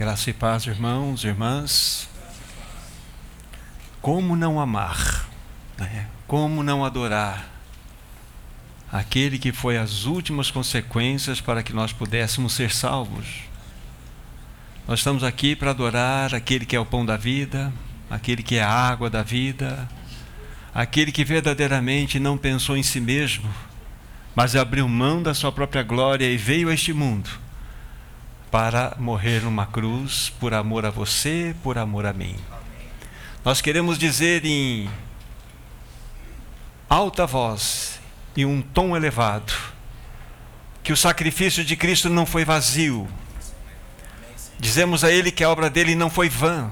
Graça e paz, irmãos, irmãs. Como não amar? Né? Como não adorar aquele que foi as últimas consequências para que nós pudéssemos ser salvos? Nós estamos aqui para adorar aquele que é o pão da vida, aquele que é a água da vida, aquele que verdadeiramente não pensou em si mesmo, mas abriu mão da sua própria glória e veio a este mundo para morrer numa cruz por amor a você, por amor a mim. Nós queremos dizer em alta voz e um tom elevado que o sacrifício de Cristo não foi vazio. Dizemos a Ele que a obra dele não foi vã.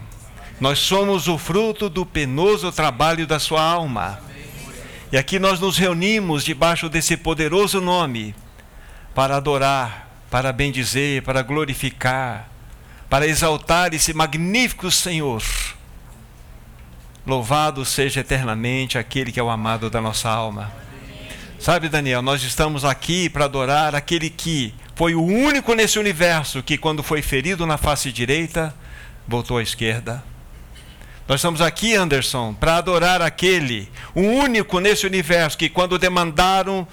Nós somos o fruto do penoso trabalho da sua alma. E aqui nós nos reunimos debaixo desse poderoso nome para adorar para bendizer, para glorificar, para exaltar esse magnífico Senhor. Louvado seja eternamente aquele que é o amado da nossa alma. Sabe, Daniel, nós estamos aqui para adorar aquele que foi o único nesse universo que, quando foi ferido na face direita, voltou à esquerda. Nós estamos aqui, Anderson, para adorar aquele, o único nesse universo que, quando demandaram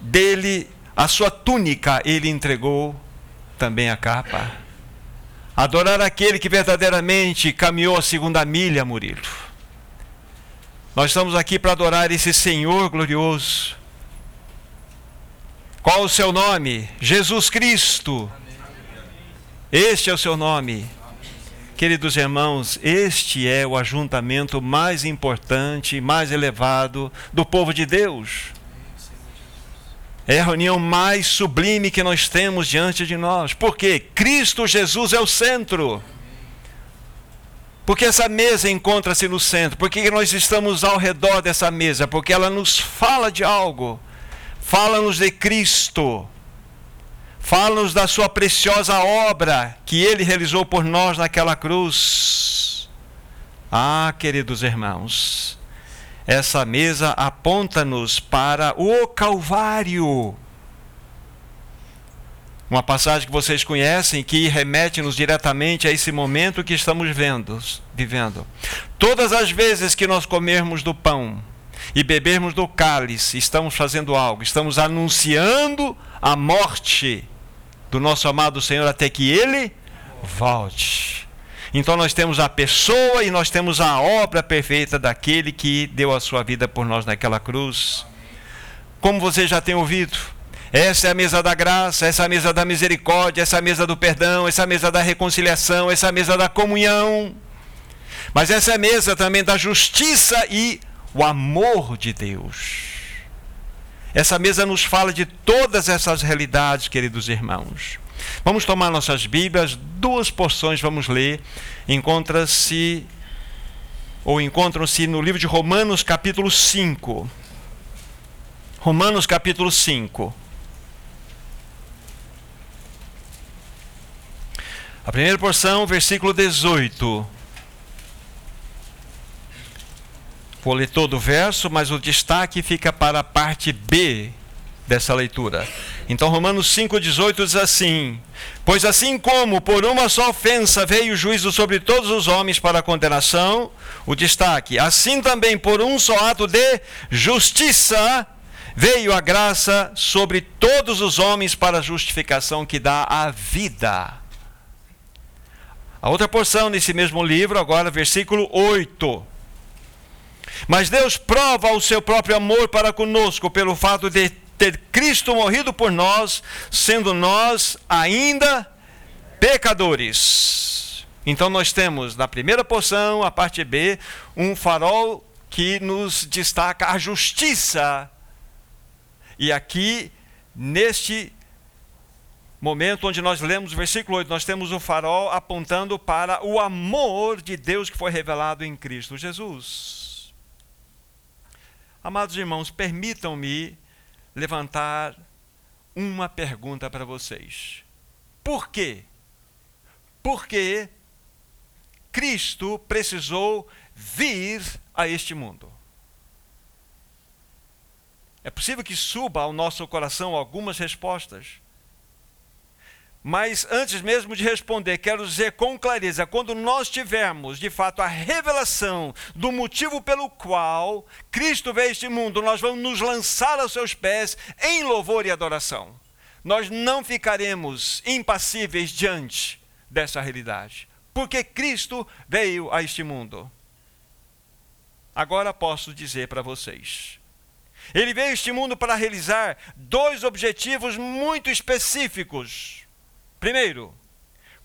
dele a sua túnica ele entregou também a capa. Adorar aquele que verdadeiramente caminhou a segunda milha, Murilo. Nós estamos aqui para adorar esse Senhor glorioso. Qual o seu nome? Jesus Cristo. Este é o seu nome. Queridos irmãos, este é o ajuntamento mais importante, mais elevado do povo de Deus. É a reunião mais sublime que nós temos diante de nós. Porque Cristo Jesus é o centro. Porque essa mesa encontra-se no centro. Porque nós estamos ao redor dessa mesa. Porque ela nos fala de algo. Fala-nos de Cristo. Fala-nos da sua preciosa obra que ele realizou por nós naquela cruz. Ah, queridos irmãos, essa mesa aponta-nos para o Calvário. Uma passagem que vocês conhecem que remete-nos diretamente a esse momento que estamos vendo, vivendo. Todas as vezes que nós comermos do pão e bebermos do cálice, estamos fazendo algo, estamos anunciando a morte do nosso amado Senhor até que ele volte. Então nós temos a pessoa e nós temos a obra perfeita daquele que deu a sua vida por nós naquela cruz. Como você já tem ouvido, essa é a mesa da graça, essa é a mesa da misericórdia, essa é a mesa do perdão, essa é a mesa da reconciliação, essa é a mesa da comunhão. Mas essa é a mesa também da justiça e o amor de Deus. Essa mesa nos fala de todas essas realidades, queridos irmãos. Vamos tomar nossas Bíblias, duas porções vamos ler. Encontra-se ou encontram-se no livro de Romanos, capítulo 5. Romanos, capítulo 5. A primeira porção, versículo 18. Vou ler todo o verso, mas o destaque fica para a parte B dessa leitura. Então, Romanos 5,18 diz assim: Pois assim como por uma só ofensa veio o juízo sobre todos os homens para a condenação, o destaque, assim também por um só ato de justiça veio a graça sobre todos os homens para a justificação que dá a vida. A outra porção nesse mesmo livro, agora versículo 8. Mas Deus prova o seu próprio amor para conosco pelo fato de ter Cristo morrido por nós, sendo nós ainda pecadores. Então nós temos na primeira porção, a parte B, um farol que nos destaca a justiça. E aqui, neste momento onde nós lemos o versículo 8, nós temos o farol apontando para o amor de Deus que foi revelado em Cristo Jesus. Amados irmãos, permitam-me levantar uma pergunta para vocês. Por quê? Porque Cristo precisou vir a este mundo. É possível que suba ao nosso coração algumas respostas. Mas antes mesmo de responder, quero dizer com clareza: quando nós tivermos de fato a revelação do motivo pelo qual Cristo veio a este mundo, nós vamos nos lançar aos seus pés em louvor e adoração. Nós não ficaremos impassíveis diante dessa realidade, porque Cristo veio a este mundo. Agora posso dizer para vocês. Ele veio a este mundo para realizar dois objetivos muito específicos Primeiro,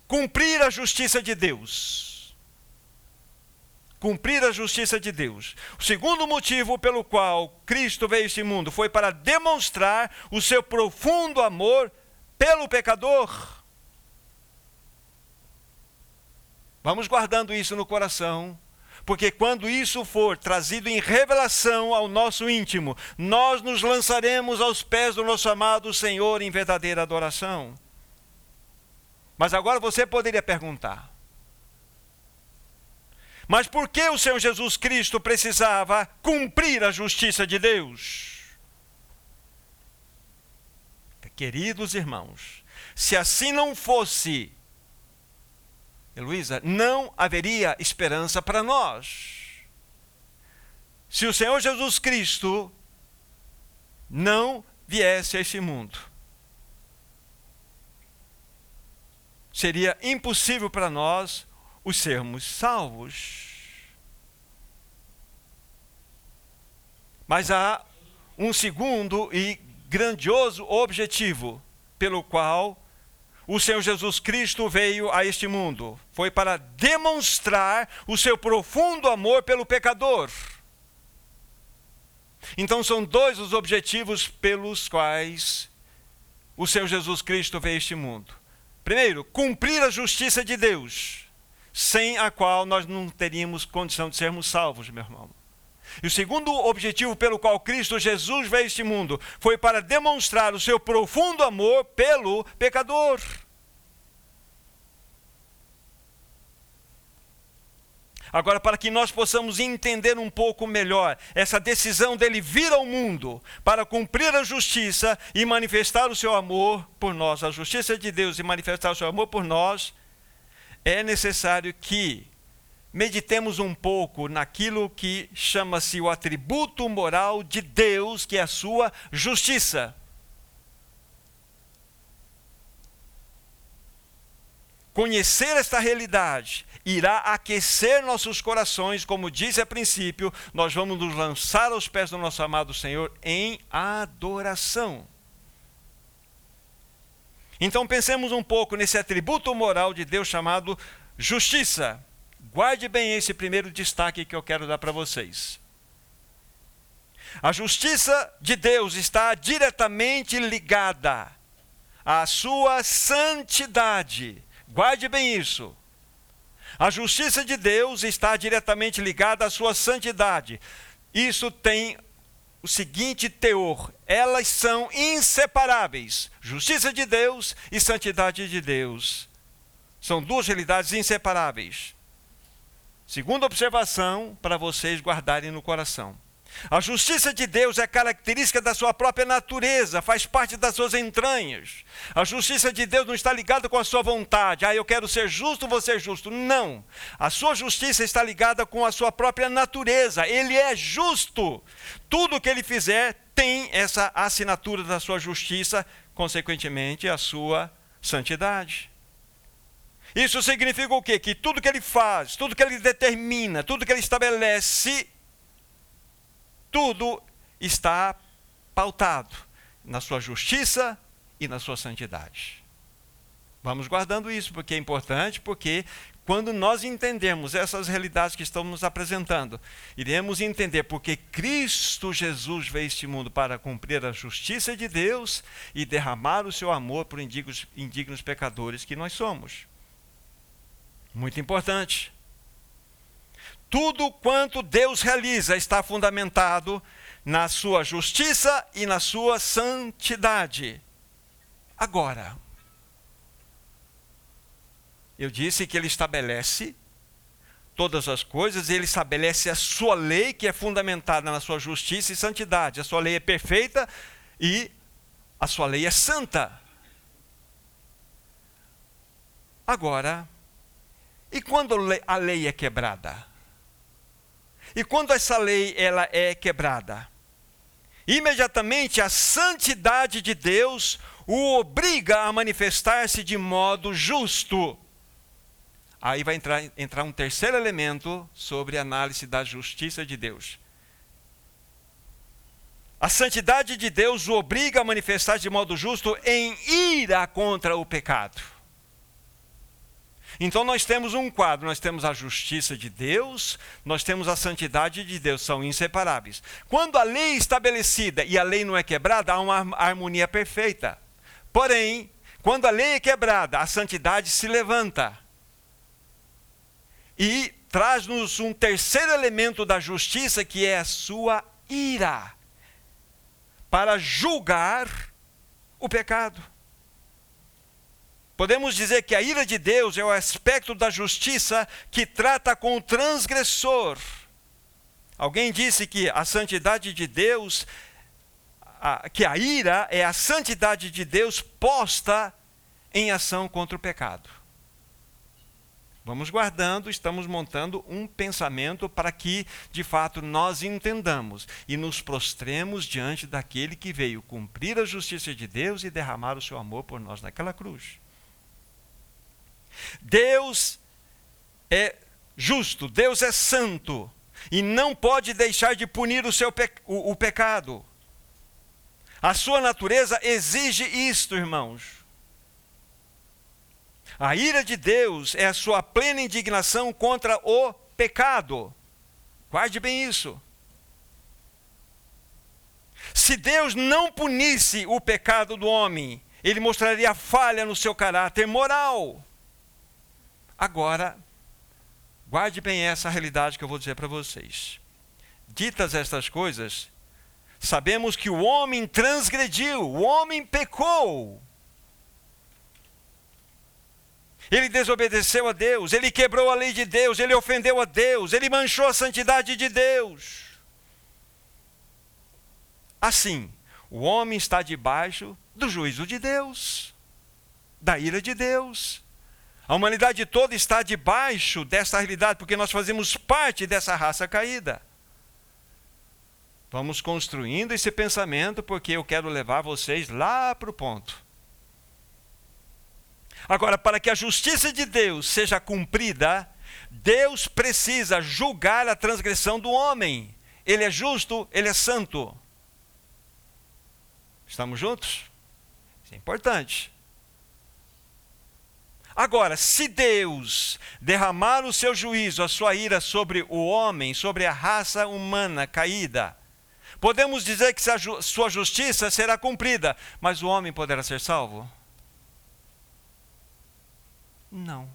cumprir a justiça de Deus. Cumprir a justiça de Deus. O segundo motivo pelo qual Cristo veio a este mundo foi para demonstrar o seu profundo amor pelo pecador. Vamos guardando isso no coração, porque quando isso for trazido em revelação ao nosso íntimo, nós nos lançaremos aos pés do nosso amado Senhor em verdadeira adoração. Mas agora você poderia perguntar: mas por que o Senhor Jesus Cristo precisava cumprir a justiça de Deus? Queridos irmãos, se assim não fosse, Heloísa, não haveria esperança para nós. Se o Senhor Jesus Cristo não viesse a este mundo, seria impossível para nós os sermos salvos. Mas há um segundo e grandioso objetivo pelo qual o Senhor Jesus Cristo veio a este mundo. Foi para demonstrar o seu profundo amor pelo pecador. Então são dois os objetivos pelos quais o Senhor Jesus Cristo veio a este mundo. Primeiro, cumprir a justiça de Deus, sem a qual nós não teríamos condição de sermos salvos, meu irmão. E o segundo objetivo pelo qual Cristo Jesus veio a este mundo foi para demonstrar o seu profundo amor pelo pecador. Agora, para que nós possamos entender um pouco melhor essa decisão dele vir ao mundo para cumprir a justiça e manifestar o seu amor por nós, a justiça de Deus e manifestar o seu amor por nós, é necessário que meditemos um pouco naquilo que chama-se o atributo moral de Deus, que é a sua justiça. Conhecer esta realidade irá aquecer nossos corações, como disse a princípio, nós vamos nos lançar aos pés do nosso amado Senhor em adoração. Então pensemos um pouco nesse atributo moral de Deus chamado justiça. Guarde bem esse primeiro destaque que eu quero dar para vocês. A justiça de Deus está diretamente ligada à sua santidade. Guarde bem isso. A justiça de Deus está diretamente ligada à sua santidade. Isso tem o seguinte teor: elas são inseparáveis. Justiça de Deus e santidade de Deus. São duas realidades inseparáveis. Segunda observação para vocês guardarem no coração. A justiça de Deus é característica da sua própria natureza, faz parte das suas entranhas. A justiça de Deus não está ligada com a sua vontade. Ah, eu quero ser justo, vou ser justo. Não. A sua justiça está ligada com a sua própria natureza. Ele é justo. Tudo que ele fizer tem essa assinatura da sua justiça, consequentemente, a sua santidade. Isso significa o quê? Que tudo que ele faz, tudo que ele determina, tudo que ele estabelece, tudo está pautado na sua justiça e na sua santidade. Vamos guardando isso, porque é importante, porque quando nós entendemos essas realidades que estamos nos apresentando, iremos entender porque Cristo Jesus veio a este mundo para cumprir a justiça de Deus e derramar o seu amor por indignos, indignos pecadores que nós somos. Muito importante. Tudo quanto Deus realiza está fundamentado na sua justiça e na sua santidade. Agora, eu disse que ele estabelece todas as coisas, ele estabelece a sua lei, que é fundamentada na sua justiça e santidade. A sua lei é perfeita e a sua lei é santa. Agora, e quando a lei é quebrada? E quando essa lei ela é quebrada? Imediatamente a santidade de Deus o obriga a manifestar-se de modo justo. Aí vai entrar, entrar um terceiro elemento sobre a análise da justiça de Deus. A santidade de Deus o obriga a manifestar de modo justo em ira contra o pecado. Então nós temos um quadro, nós temos a justiça de Deus, nós temos a santidade de Deus, são inseparáveis. Quando a lei é estabelecida e a lei não é quebrada, há uma harmonia perfeita. Porém, quando a lei é quebrada, a santidade se levanta. E traz-nos um terceiro elemento da justiça, que é a sua ira, para julgar o pecado. Podemos dizer que a ira de Deus é o aspecto da justiça que trata com o transgressor. Alguém disse que a santidade de Deus, que a ira é a santidade de Deus posta em ação contra o pecado. Vamos guardando, estamos montando um pensamento para que, de fato, nós entendamos e nos prostremos diante daquele que veio cumprir a justiça de Deus e derramar o seu amor por nós naquela cruz. Deus é justo, Deus é santo e não pode deixar de punir o seu pe o, o pecado. A sua natureza exige isto, irmãos. A ira de Deus é a sua plena indignação contra o pecado. Guarde bem isso. Se Deus não punisse o pecado do homem, ele mostraria falha no seu caráter moral. Agora, guarde bem essa realidade que eu vou dizer para vocês. Ditas estas coisas, sabemos que o homem transgrediu, o homem pecou. Ele desobedeceu a Deus, ele quebrou a lei de Deus, ele ofendeu a Deus, ele manchou a santidade de Deus. Assim, o homem está debaixo do juízo de Deus, da ira de Deus. A humanidade toda está debaixo dessa realidade, porque nós fazemos parte dessa raça caída. Vamos construindo esse pensamento, porque eu quero levar vocês lá para o ponto. Agora, para que a justiça de Deus seja cumprida, Deus precisa julgar a transgressão do homem. Ele é justo, ele é santo. Estamos juntos? Isso é importante. Agora, se Deus derramar o seu juízo, a sua ira sobre o homem, sobre a raça humana caída, podemos dizer que sua justiça será cumprida, mas o homem poderá ser salvo? Não.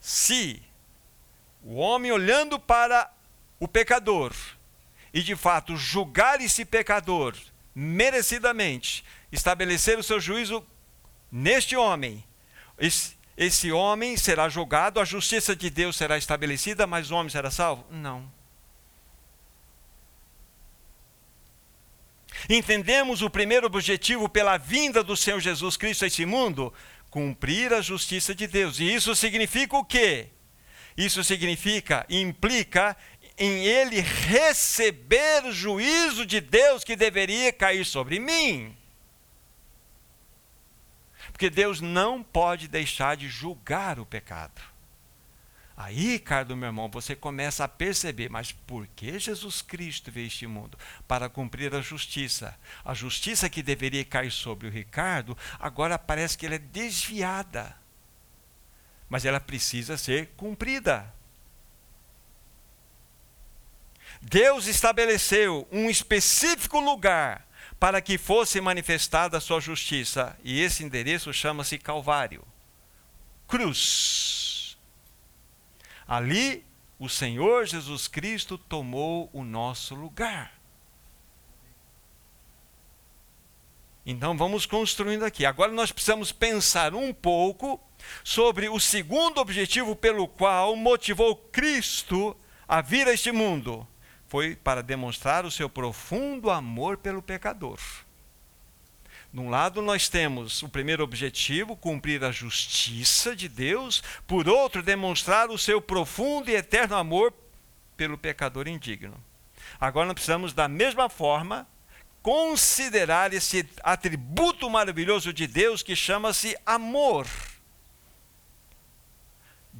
Se o homem olhando para o pecador e de fato julgar esse pecador merecidamente, estabelecer o seu juízo neste homem, esse, esse homem será julgado, a justiça de Deus será estabelecida, mas o homem será salvo? Não. Entendemos o primeiro objetivo pela vinda do Senhor Jesus Cristo a esse mundo? Cumprir a justiça de Deus. E isso significa o quê? Isso significa, implica em ele receber o juízo de Deus que deveria cair sobre mim. Porque Deus não pode deixar de julgar o pecado. Aí, Ricardo, meu irmão, você começa a perceber, mas por que Jesus Cristo veio este mundo? Para cumprir a justiça. A justiça que deveria cair sobre o Ricardo, agora parece que ela é desviada. Mas ela precisa ser cumprida. Deus estabeleceu um específico lugar para que fosse manifestada a sua justiça. E esse endereço chama-se Calvário cruz. Ali, o Senhor Jesus Cristo tomou o nosso lugar. Então vamos construindo aqui. Agora nós precisamos pensar um pouco sobre o segundo objetivo pelo qual motivou Cristo a vir a este mundo foi para demonstrar o seu profundo amor pelo pecador. Num lado, nós temos o primeiro objetivo, cumprir a justiça de Deus, por outro, demonstrar o seu profundo e eterno amor pelo pecador indigno. Agora, nós precisamos, da mesma forma, considerar esse atributo maravilhoso de Deus que chama-se amor.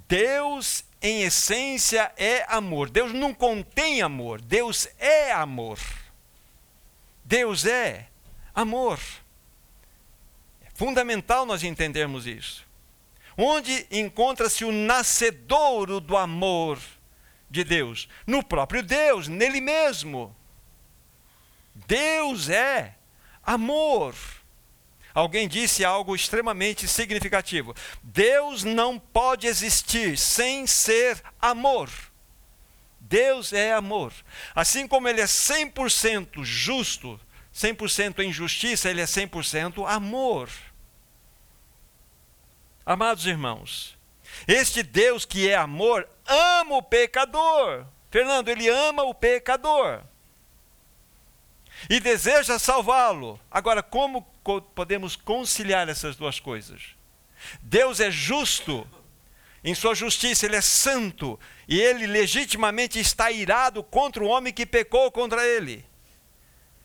Deus, em essência, é amor. Deus não contém amor, Deus é amor. Deus é amor. Fundamental nós entendermos isso. Onde encontra-se o nascedouro do amor de Deus? No próprio Deus, nele mesmo. Deus é amor. Alguém disse algo extremamente significativo. Deus não pode existir sem ser amor. Deus é amor. Assim como ele é 100% justo, 100% em justiça, ele é 100% amor. Amados irmãos, este Deus que é amor ama o pecador. Fernando, ele ama o pecador e deseja salvá-lo. Agora, como podemos conciliar essas duas coisas? Deus é justo, em sua justiça, ele é santo, e ele legitimamente está irado contra o homem que pecou contra ele.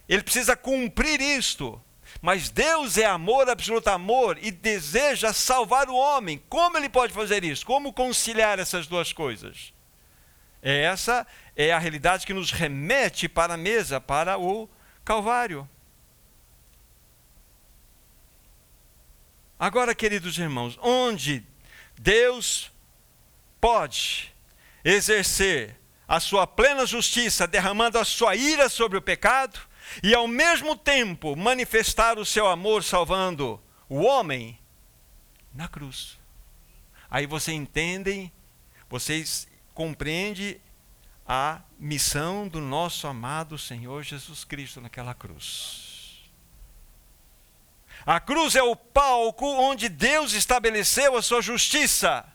Ele precisa cumprir isto. Mas Deus é amor, absoluto amor, e deseja salvar o homem. Como ele pode fazer isso? Como conciliar essas duas coisas? Essa é a realidade que nos remete para a mesa, para o Calvário. Agora, queridos irmãos, onde Deus pode exercer a sua plena justiça, derramando a sua ira sobre o pecado, e ao mesmo tempo manifestar o seu amor salvando o homem na cruz. Aí você entendem, vocês compreendem a missão do nosso amado Senhor Jesus Cristo naquela cruz. A cruz é o palco onde Deus estabeleceu a sua justiça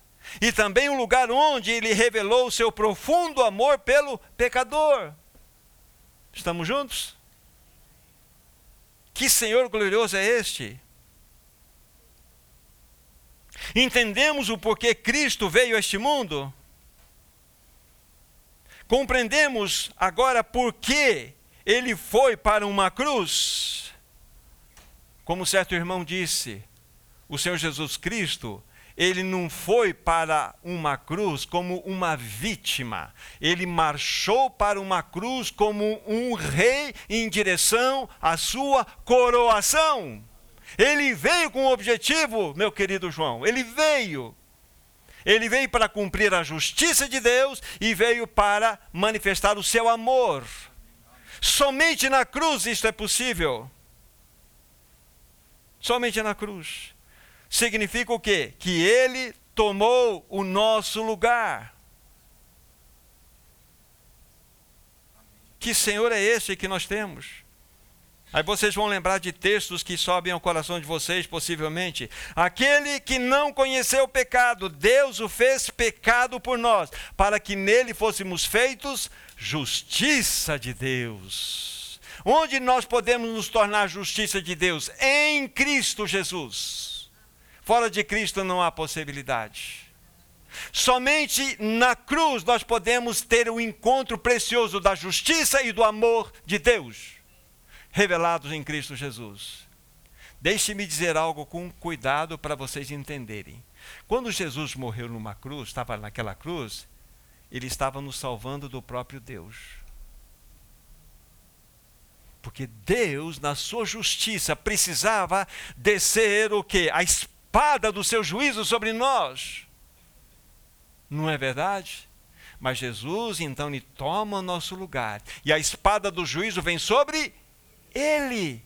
e também o lugar onde ele revelou o seu profundo amor pelo pecador. Estamos juntos? Que Senhor glorioso é este? Entendemos o porquê Cristo veio a este mundo? Compreendemos agora por que ele foi para uma cruz? Como certo irmão disse, o Senhor Jesus Cristo ele não foi para uma cruz como uma vítima, ele marchou para uma cruz como um rei em direção à sua coroação. Ele veio com um objetivo, meu querido João, ele veio. Ele veio para cumprir a justiça de Deus e veio para manifestar o seu amor. Somente na cruz isto é possível. Somente na cruz significa o quê? Que ele tomou o nosso lugar. Que Senhor é esse que nós temos? Aí vocês vão lembrar de textos que sobem ao coração de vocês, possivelmente. Aquele que não conheceu o pecado, Deus o fez pecado por nós, para que nele fôssemos feitos justiça de Deus. Onde nós podemos nos tornar justiça de Deus? Em Cristo Jesus. Fora de Cristo não há possibilidade. Somente na cruz nós podemos ter o encontro precioso da justiça e do amor de Deus, revelados em Cristo Jesus. Deixe-me dizer algo com cuidado para vocês entenderem. Quando Jesus morreu numa cruz, estava naquela cruz, ele estava nos salvando do próprio Deus. Porque Deus, na sua justiça, precisava descer o que? A espada do seu juízo sobre nós. Não é verdade? Mas Jesus então ele toma o nosso lugar e a espada do juízo vem sobre ele.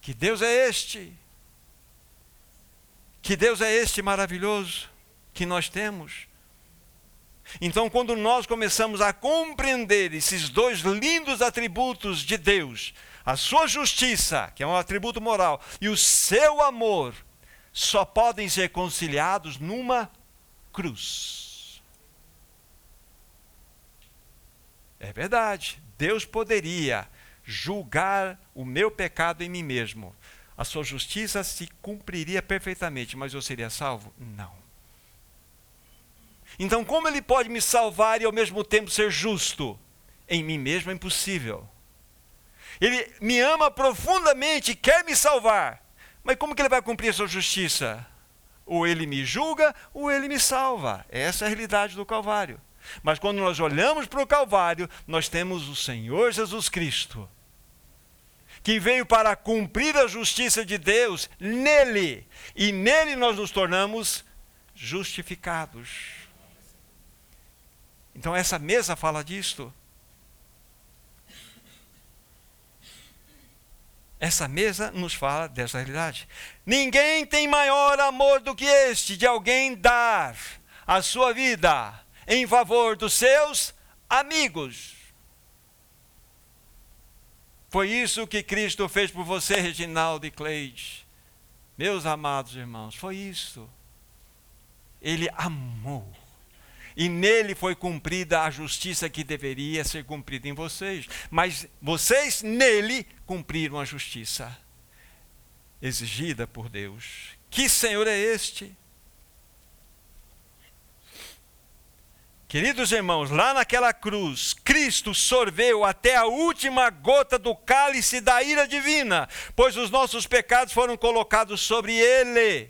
Que Deus é este? Que Deus é este maravilhoso que nós temos? Então, quando nós começamos a compreender esses dois lindos atributos de Deus, a sua justiça, que é um atributo moral, e o seu amor, só podem ser conciliados numa cruz. É verdade, Deus poderia julgar o meu pecado em mim mesmo, a sua justiça se cumpriria perfeitamente, mas eu seria salvo? Não. Então, como ele pode me salvar e ao mesmo tempo ser justo? Em mim mesmo é impossível. Ele me ama profundamente, quer me salvar. Mas como que ele vai cumprir a sua justiça? Ou ele me julga, ou ele me salva. Essa é a realidade do Calvário. Mas quando nós olhamos para o Calvário, nós temos o Senhor Jesus Cristo, que veio para cumprir a justiça de Deus nele, e nele nós nos tornamos justificados. Então, essa mesa fala disto. Essa mesa nos fala dessa realidade. Ninguém tem maior amor do que este de alguém dar a sua vida em favor dos seus amigos. Foi isso que Cristo fez por você, Reginaldo e Cleide. Meus amados irmãos, foi isso. Ele amou. E nele foi cumprida a justiça que deveria ser cumprida em vocês. Mas vocês nele cumpriram a justiça exigida por Deus. Que Senhor é este? Queridos irmãos, lá naquela cruz, Cristo sorveu até a última gota do cálice da ira divina, pois os nossos pecados foram colocados sobre ele.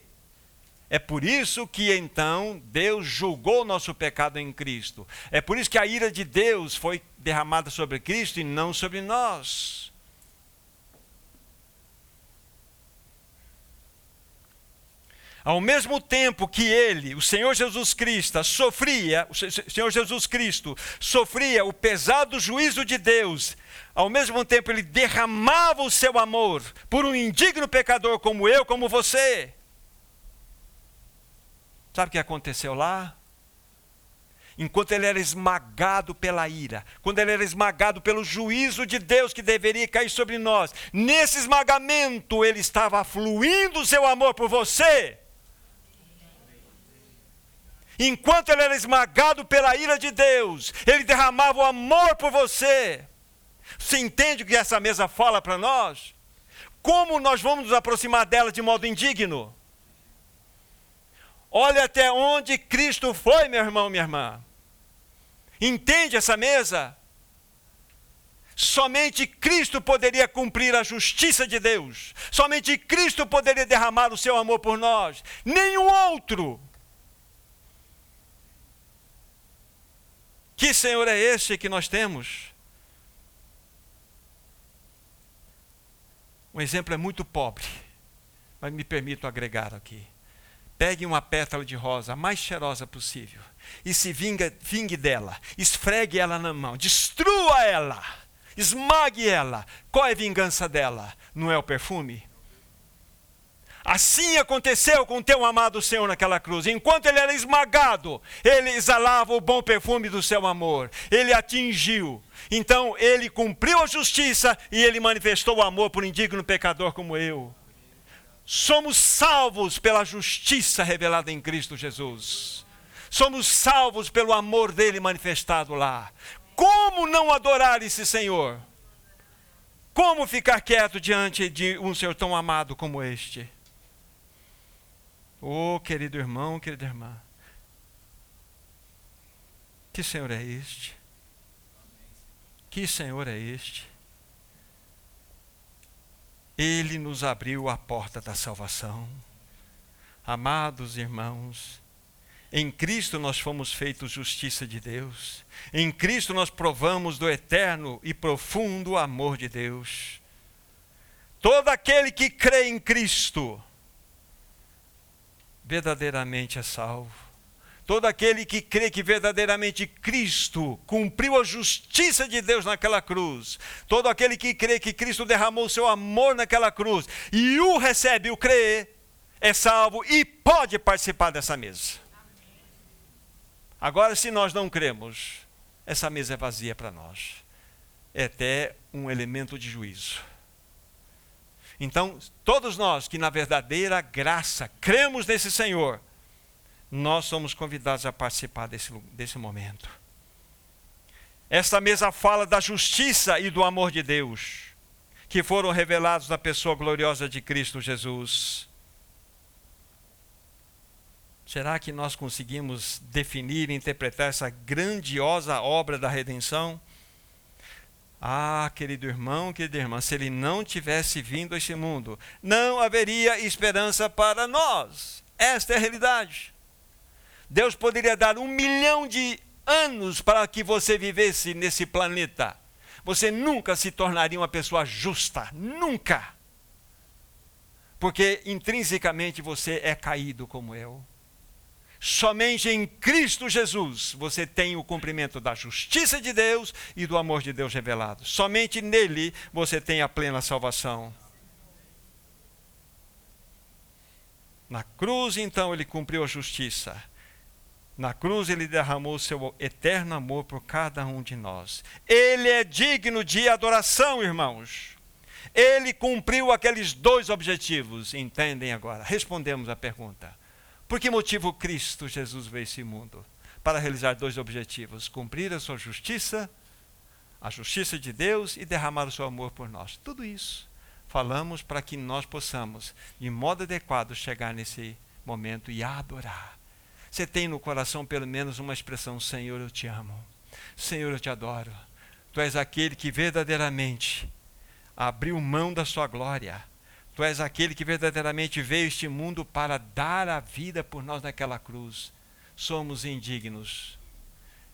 É por isso que então Deus julgou nosso pecado em Cristo. É por isso que a ira de Deus foi derramada sobre Cristo e não sobre nós. Ao mesmo tempo que ele, o Senhor Jesus Cristo, sofria, o Senhor Jesus Cristo sofria o pesado juízo de Deus, ao mesmo tempo ele derramava o seu amor por um indigno pecador como eu, como você. Sabe o que aconteceu lá? enquanto ele era esmagado pela ira, quando ele era esmagado pelo juízo de Deus que deveria cair sobre nós, nesse esmagamento ele estava fluindo o seu amor por você enquanto ele era esmagado pela ira de Deus, ele derramava o amor por você. Você entende o que essa mesa fala para nós? Como nós vamos nos aproximar dela de modo indigno? Olha até onde Cristo foi, meu irmão, minha irmã. Entende essa mesa? Somente Cristo poderia cumprir a justiça de Deus. Somente Cristo poderia derramar o seu amor por nós. Nenhum outro. Que Senhor é esse que nós temos? Um exemplo é muito pobre, mas me permito agregar aqui. Pegue uma pétala de rosa, a mais cheirosa possível, e se vinga, vingue dela, esfregue ela na mão, destrua ela, esmague ela. Qual é a vingança dela? Não é o perfume? Assim aconteceu com teu amado Senhor naquela cruz. Enquanto ele era esmagado, ele exalava o bom perfume do seu amor. Ele atingiu. Então ele cumpriu a justiça e ele manifestou o amor por indigno pecador como eu. Somos salvos pela justiça revelada em Cristo Jesus. Somos salvos pelo amor dele manifestado lá. Como não adorar esse Senhor? Como ficar quieto diante de um Senhor tão amado como este? Oh, querido irmão, querida irmã, que Senhor é este? Que Senhor é este? Ele nos abriu a porta da salvação. Amados irmãos, em Cristo nós fomos feitos justiça de Deus. Em Cristo nós provamos do eterno e profundo amor de Deus. Todo aquele que crê em Cristo, verdadeiramente é salvo. Todo aquele que crê que verdadeiramente Cristo cumpriu a justiça de Deus naquela cruz, todo aquele que crê que Cristo derramou seu amor naquela cruz e o recebe, o crê, é salvo e pode participar dessa mesa. Agora, se nós não cremos, essa mesa é vazia para nós. É até um elemento de juízo. Então, todos nós que na verdadeira graça cremos nesse Senhor, nós somos convidados a participar desse, desse momento. Esta mesa fala da justiça e do amor de Deus. que foram revelados na pessoa gloriosa de Cristo Jesus. Será que nós conseguimos definir e interpretar essa grandiosa obra da redenção? Ah, querido irmão, querida irmã, se ele não tivesse vindo a este mundo, não haveria esperança para nós. Esta é a realidade. Deus poderia dar um milhão de anos para que você vivesse nesse planeta. Você nunca se tornaria uma pessoa justa. Nunca. Porque intrinsecamente você é caído como eu. Somente em Cristo Jesus você tem o cumprimento da justiça de Deus e do amor de Deus revelado. Somente nele você tem a plena salvação. Na cruz, então, ele cumpriu a justiça. Na cruz, ele derramou seu eterno amor por cada um de nós. Ele é digno de adoração, irmãos. Ele cumpriu aqueles dois objetivos. Entendem agora? Respondemos a pergunta. Por que motivo Cristo Jesus veio a esse mundo? Para realizar dois objetivos: cumprir a sua justiça, a justiça de Deus e derramar o seu amor por nós. Tudo isso falamos para que nós possamos, de modo adequado, chegar nesse momento e adorar. Você tem no coração pelo menos uma expressão: Senhor, eu te amo. Senhor, eu te adoro. Tu és aquele que verdadeiramente abriu mão da sua glória Tu és aquele que verdadeiramente veio este mundo para dar a vida por nós naquela cruz. Somos indignos,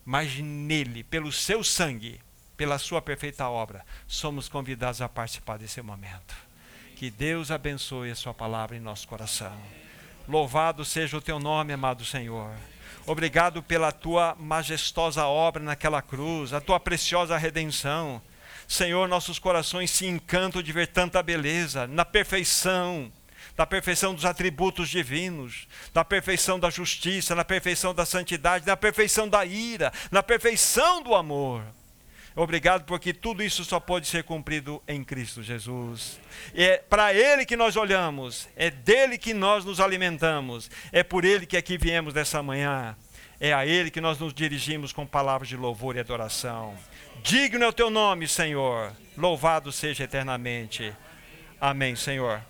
mas nele, pelo seu sangue, pela sua perfeita obra, somos convidados a participar desse momento. Que Deus abençoe a sua palavra em nosso coração. Louvado seja o teu nome, amado Senhor. Obrigado pela tua majestosa obra naquela cruz, a tua preciosa redenção. Senhor, nossos corações se encantam de ver tanta beleza na perfeição, da perfeição dos atributos divinos, na perfeição da justiça, na perfeição da santidade, na perfeição da ira, na perfeição do amor. Obrigado porque tudo isso só pode ser cumprido em Cristo Jesus. É para Ele que nós olhamos, é dele que nós nos alimentamos, é por Ele que aqui viemos nessa manhã, é a Ele que nós nos dirigimos com palavras de louvor e adoração. Digno é o teu nome, Senhor. Louvado seja eternamente. Amém, Senhor.